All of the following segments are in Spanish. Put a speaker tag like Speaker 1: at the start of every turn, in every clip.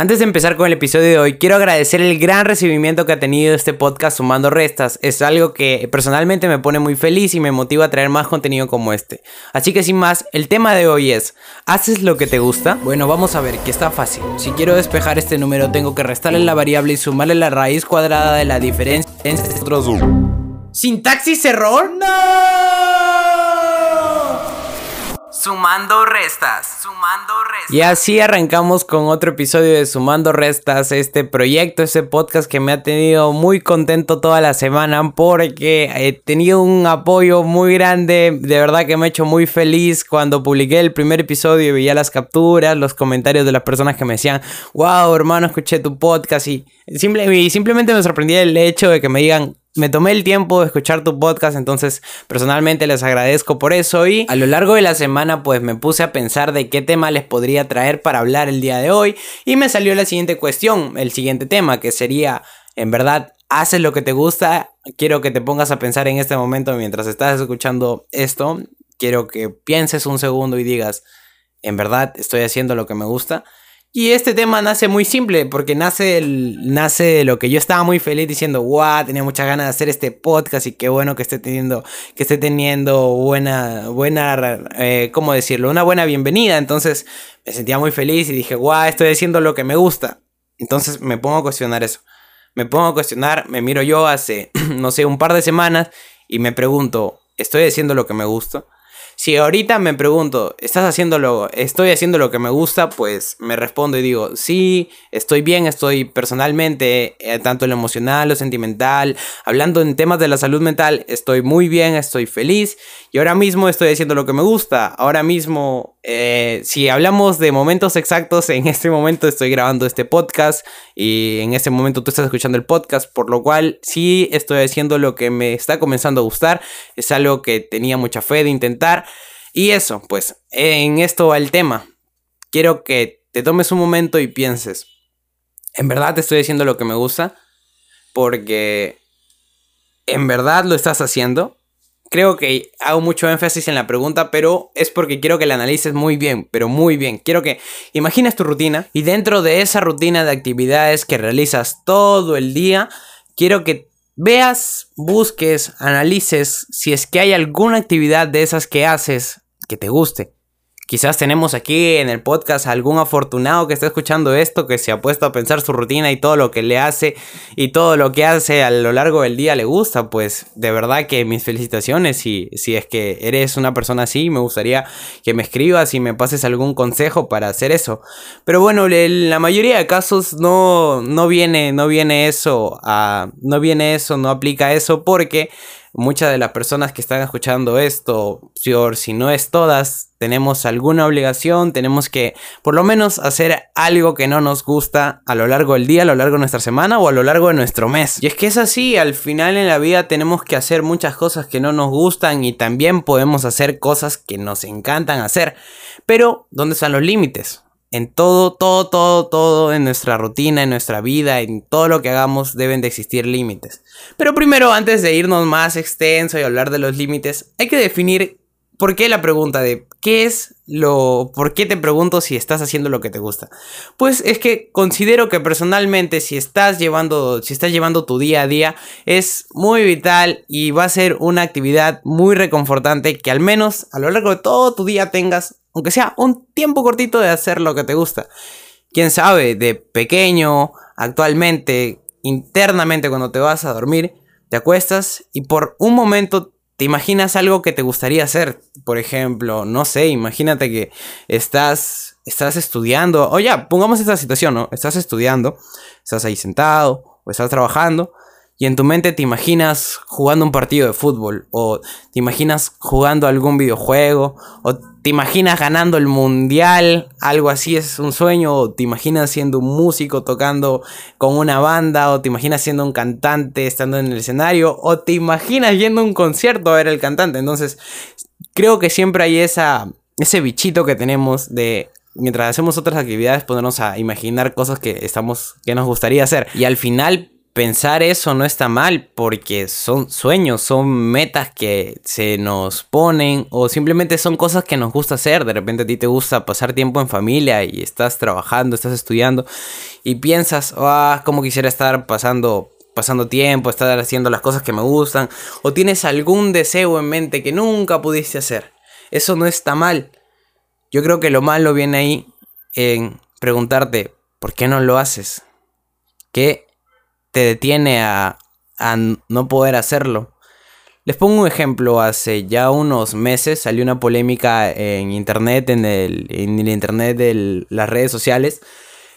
Speaker 1: Antes de empezar con el episodio de hoy, quiero agradecer el gran recibimiento que ha tenido este podcast Sumando Restas. Es algo que personalmente me pone muy feliz y me motiva a traer más contenido como este. Así que sin más, el tema de hoy es, ¿haces lo que te gusta? Bueno, vamos a ver, que está fácil. Si quiero despejar este número, tengo que restarle la variable y sumarle la raíz cuadrada de la diferencia entre otros dos. ¿Sintaxis error? ¡No! Sumando restas, sumando restas. Y así arrancamos con otro episodio de Sumando restas, este proyecto, este podcast que me ha tenido muy contento toda la semana porque he tenido un apoyo muy grande, de verdad que me ha hecho muy feliz cuando publiqué el primer episodio y veía las capturas, los comentarios de las personas que me decían, wow hermano, escuché tu podcast y, y simplemente me sorprendía el hecho de que me digan, me tomé el tiempo de escuchar tu podcast, entonces personalmente les agradezco por eso y a lo largo de la semana pues me puse a pensar de qué tema les podría traer para hablar el día de hoy y me salió la siguiente cuestión, el siguiente tema que sería, en verdad, haces lo que te gusta, quiero que te pongas a pensar en este momento mientras estás escuchando esto, quiero que pienses un segundo y digas, en verdad estoy haciendo lo que me gusta. Y este tema nace muy simple, porque nace, nace de lo que yo estaba muy feliz diciendo, wow, tenía muchas ganas de hacer este podcast y qué bueno que esté teniendo, que esté teniendo buena, buena, eh, ¿cómo decirlo? Una buena bienvenida. Entonces me sentía muy feliz y dije, wow, estoy haciendo lo que me gusta. Entonces me pongo a cuestionar eso. Me pongo a cuestionar, me miro yo hace, no sé, un par de semanas y me pregunto, ¿estoy haciendo lo que me gusta? Si ahorita me pregunto, ¿estás haciendo lo, estoy haciendo lo que me gusta? Pues me respondo y digo, sí, estoy bien, estoy personalmente, eh, tanto lo emocional, lo sentimental, hablando en temas de la salud mental, estoy muy bien, estoy feliz y ahora mismo estoy haciendo lo que me gusta. Ahora mismo, eh, si hablamos de momentos exactos, en este momento estoy grabando este podcast y en este momento tú estás escuchando el podcast, por lo cual sí estoy haciendo lo que me está comenzando a gustar, es algo que tenía mucha fe de intentar. Y eso, pues, en esto va el tema. Quiero que te tomes un momento y pienses, ¿en verdad te estoy haciendo lo que me gusta? Porque ¿en verdad lo estás haciendo? Creo que hago mucho énfasis en la pregunta, pero es porque quiero que la analices muy bien, pero muy bien. Quiero que imagines tu rutina y dentro de esa rutina de actividades que realizas todo el día, quiero que veas, busques, analices si es que hay alguna actividad de esas que haces que te guste. Quizás tenemos aquí en el podcast algún afortunado que está escuchando esto, que se ha puesto a pensar su rutina y todo lo que le hace y todo lo que hace a lo largo del día le gusta. Pues de verdad que mis felicitaciones. Si, si es que eres una persona así, me gustaría que me escribas y me pases algún consejo para hacer eso. Pero bueno, en la mayoría de casos no, no, viene, no viene eso, a, no viene eso, no aplica eso porque muchas de las personas que están escuchando esto, si no es todas, tenemos alguna obligación, tenemos que por lo menos hacer algo que no nos gusta a lo largo del día, a lo largo de nuestra semana o a lo largo de nuestro mes. Y es que es así, al final en la vida tenemos que hacer muchas cosas que no nos gustan y también podemos hacer cosas que nos encantan hacer. Pero, ¿dónde están los límites? En todo, todo, todo, todo, en nuestra rutina, en nuestra vida, en todo lo que hagamos deben de existir límites. Pero primero, antes de irnos más extenso y hablar de los límites, hay que definir por qué la pregunta de qué es lo... ¿Por qué te pregunto si estás haciendo lo que te gusta? Pues es que considero que personalmente si estás llevando, si estás llevando tu día a día, es muy vital y va a ser una actividad muy reconfortante que al menos a lo largo de todo tu día tengas aunque sea un tiempo cortito de hacer lo que te gusta. Quién sabe, de pequeño, actualmente, internamente cuando te vas a dormir, te acuestas y por un momento te imaginas algo que te gustaría hacer. Por ejemplo, no sé, imagínate que estás, estás estudiando, o ya, pongamos esta situación, ¿no? Estás estudiando, estás ahí sentado o estás trabajando y en tu mente te imaginas jugando un partido de fútbol, o te imaginas jugando algún videojuego, o te imaginas ganando el mundial, algo así es un sueño, o te imaginas siendo un músico tocando con una banda, o te imaginas siendo un cantante estando en el escenario, o te imaginas yendo a un concierto a ver el cantante. Entonces, creo que siempre hay esa, ese bichito que tenemos de mientras hacemos otras actividades ponernos a imaginar cosas que estamos que nos gustaría hacer. Y al final pensar eso no está mal porque son sueños, son metas que se nos ponen o simplemente son cosas que nos gusta hacer. De repente a ti te gusta pasar tiempo en familia y estás trabajando, estás estudiando y piensas, ah, cómo quisiera estar pasando pasando tiempo, estar haciendo las cosas que me gustan, o tienes algún deseo en mente que nunca pudiste hacer. Eso no está mal. Yo creo que lo malo viene ahí en preguntarte, ¿por qué no lo haces? ¿Qué te detiene a, a no poder hacerlo? Les pongo un ejemplo, hace ya unos meses salió una polémica en internet, en el, en el internet de las redes sociales,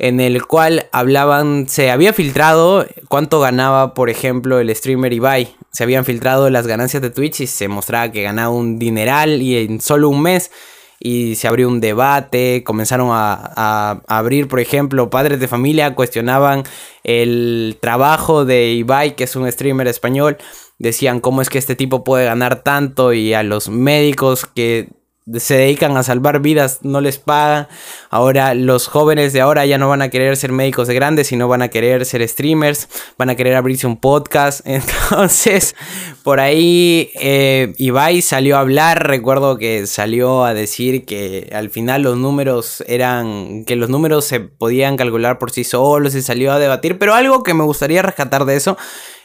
Speaker 1: en el cual hablaban, se había filtrado cuánto ganaba, por ejemplo, el streamer Ibai. Se habían filtrado las ganancias de Twitch y se mostraba que ganaba un dineral y en solo un mes. Y se abrió un debate, comenzaron a, a abrir, por ejemplo, padres de familia cuestionaban el trabajo de Ibai, que es un streamer español. Decían cómo es que este tipo puede ganar tanto y a los médicos que se dedican a salvar vidas, no les pagan. Ahora los jóvenes de ahora ya no van a querer ser médicos de grandes, sino van a querer ser streamers, van a querer abrirse un podcast. Entonces, por ahí eh, Ibai salió a hablar, recuerdo que salió a decir que al final los números eran, que los números se podían calcular por sí solos y salió a debatir, pero algo que me gustaría rescatar de eso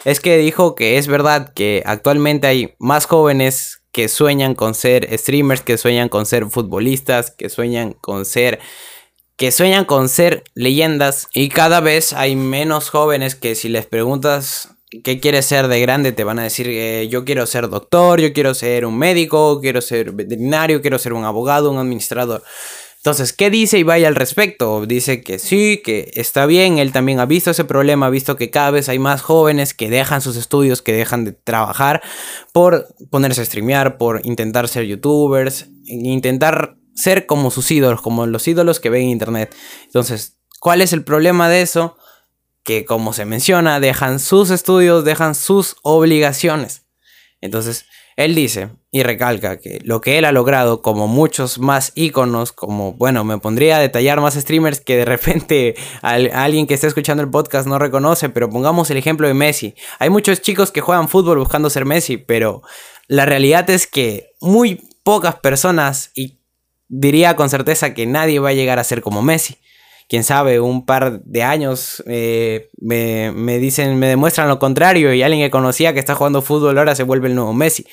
Speaker 1: es que dijo que es verdad que actualmente hay más jóvenes que sueñan con ser streamers, que sueñan con ser futbolistas, que sueñan con ser que sueñan con ser leyendas y cada vez hay menos jóvenes que si les preguntas qué quieres ser de grande te van a decir eh, yo quiero ser doctor, yo quiero ser un médico, quiero ser veterinario, quiero ser un abogado, un administrador. Entonces, ¿qué dice Ibai al respecto? Dice que sí, que está bien, él también ha visto ese problema, ha visto que cada vez hay más jóvenes que dejan sus estudios, que dejan de trabajar por ponerse a streamear, por intentar ser youtubers, intentar ser como sus ídolos, como los ídolos que ven en internet. Entonces, ¿cuál es el problema de eso? Que como se menciona, dejan sus estudios, dejan sus obligaciones. Entonces, él dice y recalca que lo que él ha logrado, como muchos más íconos, como, bueno, me pondría a detallar más streamers que de repente alguien que está escuchando el podcast no reconoce, pero pongamos el ejemplo de Messi. Hay muchos chicos que juegan fútbol buscando ser Messi, pero la realidad es que muy pocas personas, y diría con certeza que nadie va a llegar a ser como Messi quién sabe, un par de años eh, me, me, dicen, me demuestran lo contrario y alguien que conocía que está jugando fútbol ahora se vuelve el nuevo Messi.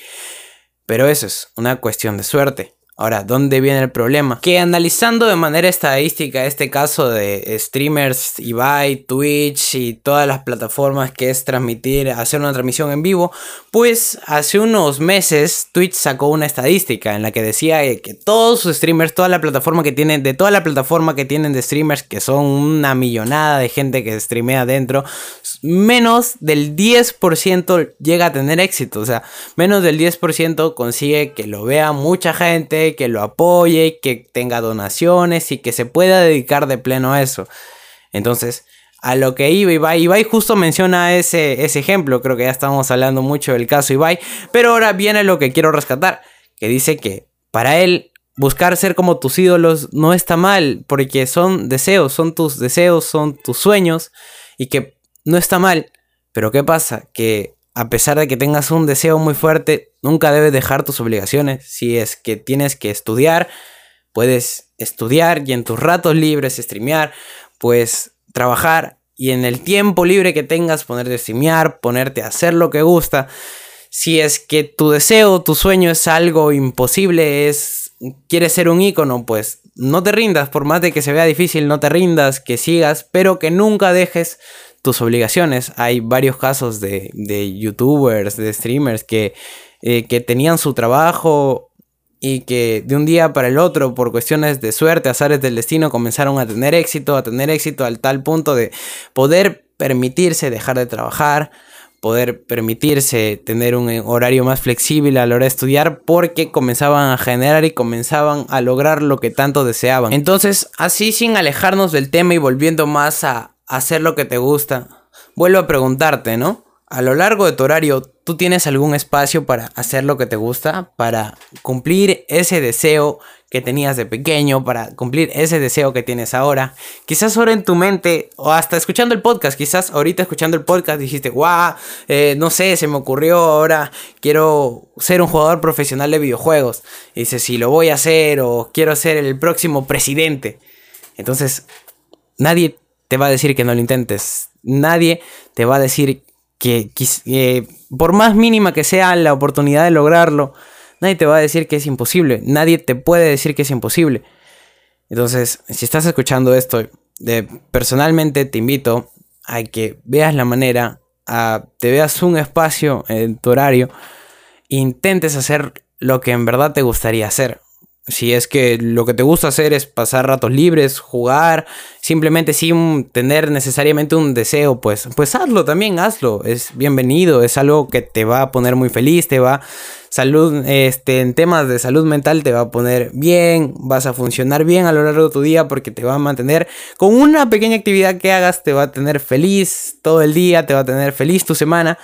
Speaker 1: Pero eso es una cuestión de suerte. Ahora, ¿dónde viene el problema? Que analizando de manera estadística este caso de streamers, Ibai, Twitch y todas las plataformas que es transmitir, hacer una transmisión en vivo, pues hace unos meses Twitch sacó una estadística en la que decía que todos sus streamers, toda la plataforma que tienen, de toda la plataforma que tienen de streamers, que son una millonada de gente que streamea dentro, menos del 10% llega a tener éxito. O sea, menos del 10% consigue que lo vea mucha gente que lo apoye, que tenga donaciones y que se pueda dedicar de pleno a eso. Entonces, a lo que iba Ibai, Ibai justo menciona ese, ese ejemplo, creo que ya estamos hablando mucho del caso Ibai, pero ahora viene lo que quiero rescatar, que dice que para él buscar ser como tus ídolos no está mal, porque son deseos, son tus deseos, son tus sueños, y que no está mal, pero ¿qué pasa? Que a pesar de que tengas un deseo muy fuerte, nunca debes dejar tus obligaciones. Si es que tienes que estudiar, puedes estudiar y en tus ratos libres streamear, pues trabajar y en el tiempo libre que tengas ponerte a streamear, ponerte a hacer lo que gusta. Si es que tu deseo, tu sueño es algo imposible, es quieres ser un ícono, pues no te rindas, por más de que se vea difícil, no te rindas, que sigas, pero que nunca dejes tus obligaciones. Hay varios casos de, youtubers, de streamers que, eh, que tenían su trabajo y que de un día para el otro, por cuestiones de suerte, azares del destino, comenzaron a tener éxito, a tener éxito al tal punto de poder permitirse dejar de trabajar, poder permitirse tener un horario más flexible a la hora de estudiar porque comenzaban a generar y comenzaban a lograr lo que tanto deseaban. Entonces, así sin alejarnos del tema y volviendo más a, hacer lo que te gusta. Vuelvo a preguntarte, ¿no? A lo largo de tu horario, ¿tú tienes algún espacio para hacer lo que te gusta? Para cumplir ese deseo que tenías de pequeño, para cumplir ese deseo que tienes ahora. Quizás ahora en tu mente, o hasta escuchando el podcast, quizás ahorita escuchando el podcast dijiste, guau, eh, no sé, se me ocurrió ahora, quiero ser un jugador profesional de videojuegos. Y dices, si lo voy a hacer, o quiero ser el próximo presidente. Entonces, nadie te va a decir que no lo intentes. Nadie te va a decir que, por más mínima que sea la oportunidad de lograrlo, nadie te va a decir que es imposible. Nadie te puede decir que es imposible. Entonces, si estás escuchando esto, de, personalmente te invito a que veas la manera, a te veas un espacio en tu horario, intentes hacer lo que en verdad te gustaría hacer. Si es que lo que te gusta hacer es pasar ratos libres, jugar, simplemente sin tener necesariamente un deseo, pues, pues hazlo también, hazlo. Es bienvenido, es algo que te va a poner muy feliz, te va salud, este, en temas de salud mental te va a poner bien, vas a funcionar bien a lo largo de tu día porque te va a mantener con una pequeña actividad que hagas, te va a tener feliz todo el día, te va a tener feliz tu semana.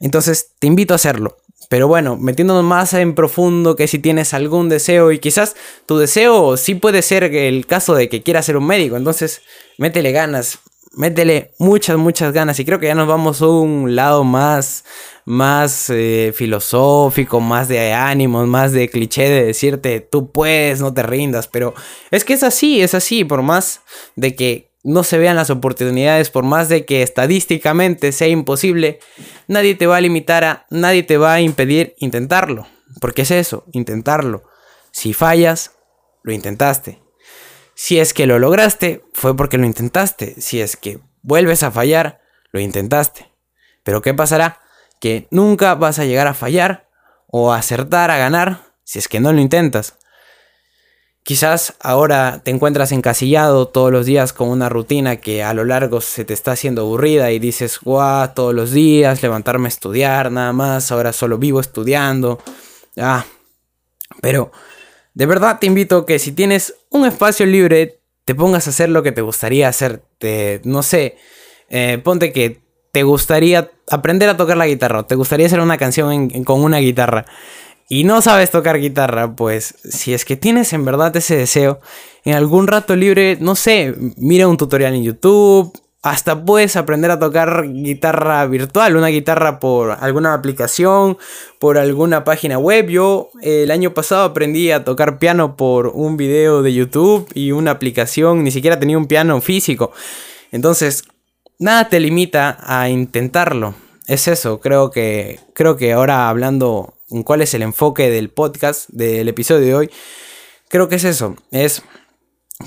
Speaker 1: Entonces te invito a hacerlo. Pero bueno, metiéndonos más en profundo, que si tienes algún deseo y quizás tu deseo sí puede ser el caso de que quieras ser un médico, entonces métele ganas, métele muchas, muchas ganas y creo que ya nos vamos a un lado más, más eh, filosófico, más de ánimos, más de cliché de decirte tú puedes, no te rindas, pero es que es así, es así, por más de que no se vean las oportunidades, por más de que estadísticamente sea imposible, nadie te va a limitar a, nadie te va a impedir intentarlo. Porque es eso, intentarlo. Si fallas, lo intentaste. Si es que lo lograste, fue porque lo intentaste. Si es que vuelves a fallar, lo intentaste. Pero ¿qué pasará? Que nunca vas a llegar a fallar o a acertar a ganar si es que no lo intentas. Quizás ahora te encuentras encasillado todos los días con una rutina que a lo largo se te está haciendo aburrida y dices, guau, todos los días levantarme a estudiar nada más, ahora solo vivo estudiando. Ah, pero de verdad te invito que si tienes un espacio libre, te pongas a hacer lo que te gustaría hacer. no sé, eh, ponte que te gustaría aprender a tocar la guitarra, o te gustaría hacer una canción con una guitarra y no sabes tocar guitarra, pues si es que tienes en verdad ese deseo, en algún rato libre, no sé, mira un tutorial en YouTube, hasta puedes aprender a tocar guitarra virtual, una guitarra por alguna aplicación, por alguna página web. Yo el año pasado aprendí a tocar piano por un video de YouTube y una aplicación, ni siquiera tenía un piano físico. Entonces, nada te limita a intentarlo. Es eso, creo que creo que ahora hablando cuál es el enfoque del podcast, del episodio de hoy, creo que es eso, es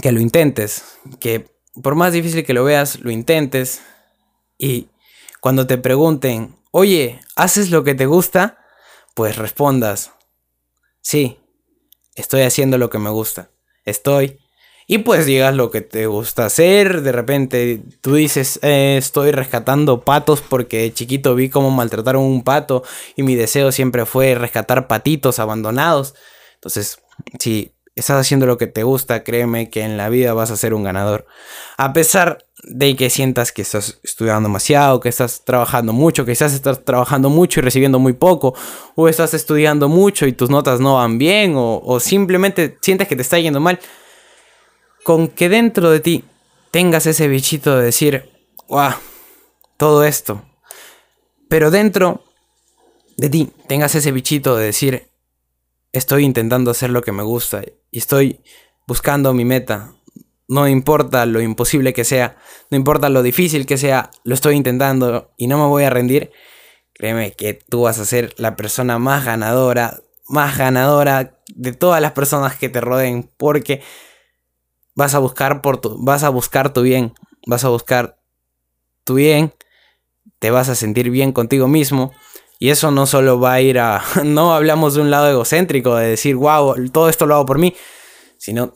Speaker 1: que lo intentes, que por más difícil que lo veas, lo intentes. Y cuando te pregunten, oye, ¿haces lo que te gusta? Pues respondas, sí, estoy haciendo lo que me gusta, estoy y pues digas lo que te gusta hacer. De repente tú dices, eh, estoy rescatando patos porque de chiquito vi cómo maltrataron un pato y mi deseo siempre fue rescatar patitos abandonados. Entonces, si estás haciendo lo que te gusta, créeme que en la vida vas a ser un ganador. A pesar de que sientas que estás estudiando demasiado, que estás trabajando mucho, quizás estás trabajando mucho y recibiendo muy poco, o estás estudiando mucho y tus notas no van bien, o, o simplemente sientes que te está yendo mal con que dentro de ti tengas ese bichito de decir, wow, todo esto. Pero dentro de ti tengas ese bichito de decir, estoy intentando hacer lo que me gusta y estoy buscando mi meta. No importa lo imposible que sea, no importa lo difícil que sea, lo estoy intentando y no me voy a rendir. Créeme que tú vas a ser la persona más ganadora, más ganadora de todas las personas que te rodeen, porque vas a buscar por tu, vas a buscar tu bien, vas a buscar tu bien, te vas a sentir bien contigo mismo. Y eso no solo va a ir a, no hablamos de un lado egocéntrico, de decir, wow, todo esto lo hago por mí, sino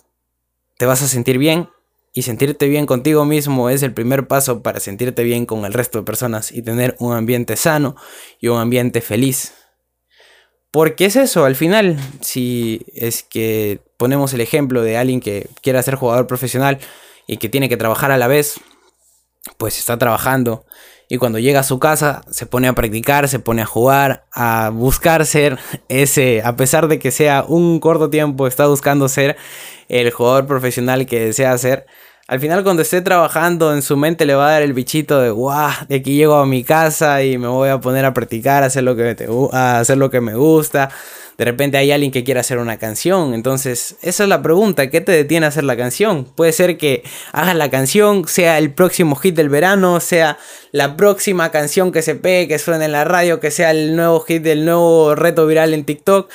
Speaker 1: te vas a sentir bien y sentirte bien contigo mismo es el primer paso para sentirte bien con el resto de personas y tener un ambiente sano y un ambiente feliz. Porque es eso, al final, si es que ponemos el ejemplo de alguien que quiera ser jugador profesional y que tiene que trabajar a la vez, pues está trabajando. Y cuando llega a su casa se pone a practicar, se pone a jugar, a buscar ser ese, a pesar de que sea un corto tiempo, está buscando ser el jugador profesional que desea ser. Al final cuando esté trabajando en su mente le va a dar el bichito de guau, de aquí llego a mi casa y me voy a poner a practicar, a hacer lo que, a hacer lo que me gusta. De repente hay alguien que quiere hacer una canción. Entonces, esa es la pregunta, ¿qué te detiene a hacer la canción? Puede ser que hagas la canción, sea el próximo hit del verano, sea la próxima canción que se pegue, que suene en la radio, que sea el nuevo hit del nuevo reto viral en TikTok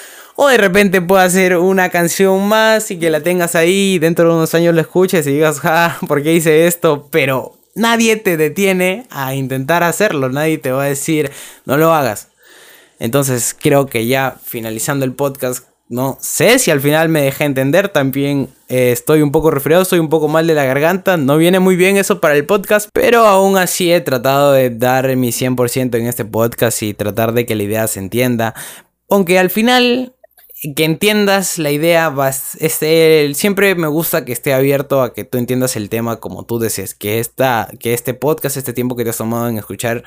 Speaker 1: o de repente pueda hacer una canción más y que la tengas ahí y dentro de unos años la escuches y digas, ah, ¿por qué hice esto? Pero nadie te detiene a intentar hacerlo, nadie te va a decir, no lo hagas. Entonces creo que ya finalizando el podcast, no sé si al final me dejé entender, también eh, estoy un poco resfriado, estoy un poco mal de la garganta, no viene muy bien eso para el podcast, pero aún así he tratado de dar mi 100% en este podcast y tratar de que la idea se entienda. Aunque al final que entiendas la idea, vas, este, siempre me gusta que esté abierto a que tú entiendas el tema como tú desees, que, esta, que este podcast, este tiempo que te has tomado en escuchar,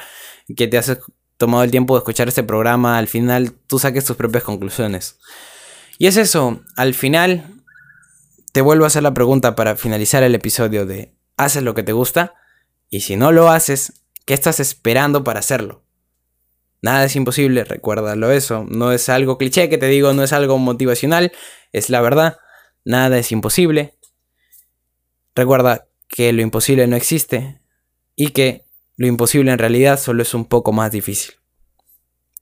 Speaker 1: que te has tomado el tiempo de escuchar este programa, al final tú saques tus propias conclusiones. Y es eso, al final te vuelvo a hacer la pregunta para finalizar el episodio de ¿haces lo que te gusta? Y si no lo haces, ¿qué estás esperando para hacerlo? Nada es imposible, recuérdalo eso. No es algo cliché que te digo, no es algo motivacional, es la verdad. Nada es imposible. Recuerda que lo imposible no existe y que lo imposible en realidad solo es un poco más difícil.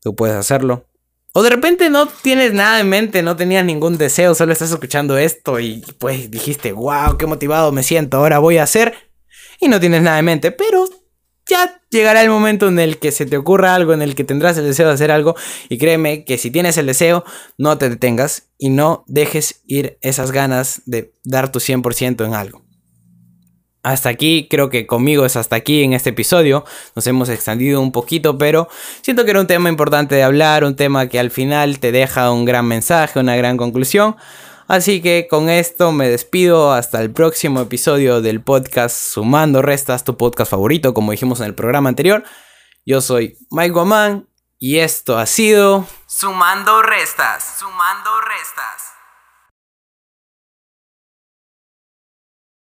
Speaker 1: Tú puedes hacerlo. O de repente no tienes nada en mente, no tenías ningún deseo, solo estás escuchando esto y pues dijiste, wow, qué motivado me siento, ahora voy a hacer. Y no tienes nada en mente, pero ya llegará el momento en el que se te ocurra algo, en el que tendrás el deseo de hacer algo. Y créeme que si tienes el deseo, no te detengas y no dejes ir esas ganas de dar tu 100% en algo. Hasta aquí, creo que conmigo es hasta aquí en este episodio. Nos hemos extendido un poquito, pero siento que era un tema importante de hablar, un tema que al final te deja un gran mensaje, una gran conclusión. Así que con esto me despido hasta el próximo episodio del podcast Sumando Restas, tu podcast favorito, como dijimos en el programa anterior. Yo soy Mike Guamán y esto ha sido
Speaker 2: Sumando Restas, Sumando Restas.